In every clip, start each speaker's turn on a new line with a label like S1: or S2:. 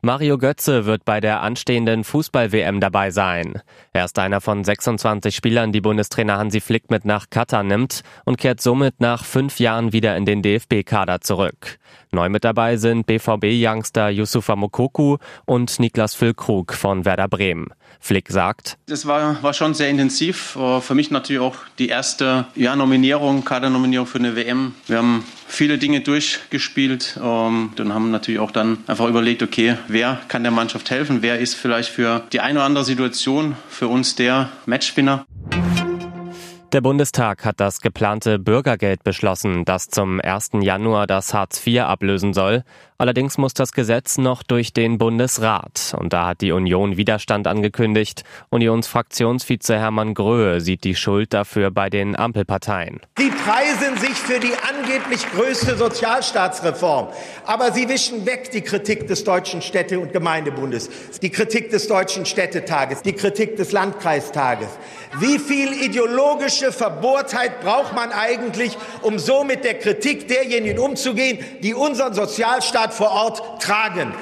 S1: Mario Götze wird bei der anstehenden Fußball-WM dabei sein. Er ist einer von 26 Spielern, die Bundestrainer Hansi Flick mit nach Katar nimmt und kehrt somit nach fünf Jahren wieder in den DFB-Kader zurück. Neu mit dabei sind BVB-Youngster Yusufa Mokoku und Niklas Füllkrug von Werder Bremen. Flick sagt,
S2: Das war, war schon sehr intensiv. Für mich natürlich auch die erste ja, Nominierung, Kadernominierung für eine WM. Wir haben viele Dinge durchgespielt ähm, und haben natürlich auch dann einfach überlegt, okay, wer kann der Mannschaft helfen? Wer ist vielleicht für die eine oder andere Situation für uns der Matchwinner?
S1: Der Bundestag hat das geplante Bürgergeld beschlossen, das zum 1. Januar das Hartz IV ablösen soll. Allerdings muss das Gesetz noch durch den Bundesrat. Und da hat die Union Widerstand angekündigt. Unionsfraktionsvize Hermann Gröhe sieht die Schuld dafür bei den Ampelparteien.
S3: Sie preisen sich für die angeblich größte Sozialstaatsreform. Aber sie wischen weg die Kritik des Deutschen Städte- und Gemeindebundes, die Kritik des Deutschen Städtetages, die Kritik des Landkreistages. Wie viel ideologische Verbohrtheit braucht man eigentlich, um so mit der Kritik derjenigen umzugehen, die unseren Sozialstaat vor Ort tragen?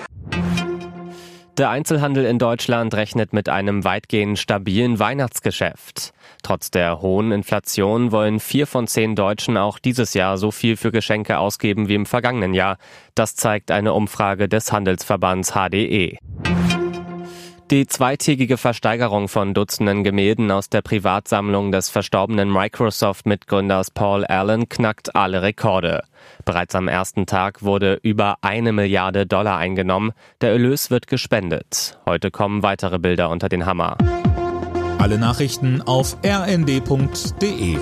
S1: Der Einzelhandel in Deutschland rechnet mit einem weitgehend stabilen Weihnachtsgeschäft. Trotz der hohen Inflation wollen vier von zehn Deutschen auch dieses Jahr so viel für Geschenke ausgeben wie im vergangenen Jahr. Das zeigt eine Umfrage des Handelsverbands HDE. Die zweitägige Versteigerung von Dutzenden Gemälden aus der Privatsammlung des verstorbenen Microsoft-Mitgründers Paul Allen knackt alle Rekorde. Bereits am ersten Tag wurde über eine Milliarde Dollar eingenommen. Der Erlös wird gespendet. Heute kommen weitere Bilder unter den Hammer.
S4: Alle Nachrichten auf rnd.de